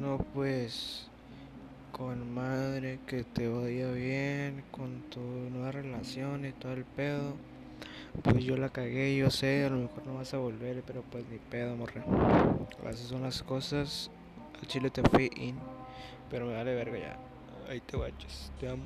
No, pues con madre que te vaya bien con tu nueva relación y todo el pedo. Pues yo la cagué, yo sé, a lo mejor no vas a volver, pero pues ni pedo, morre. Así son las cosas. Al chile te fui in, pero me vale verga ya. Ahí te guachas, te amo.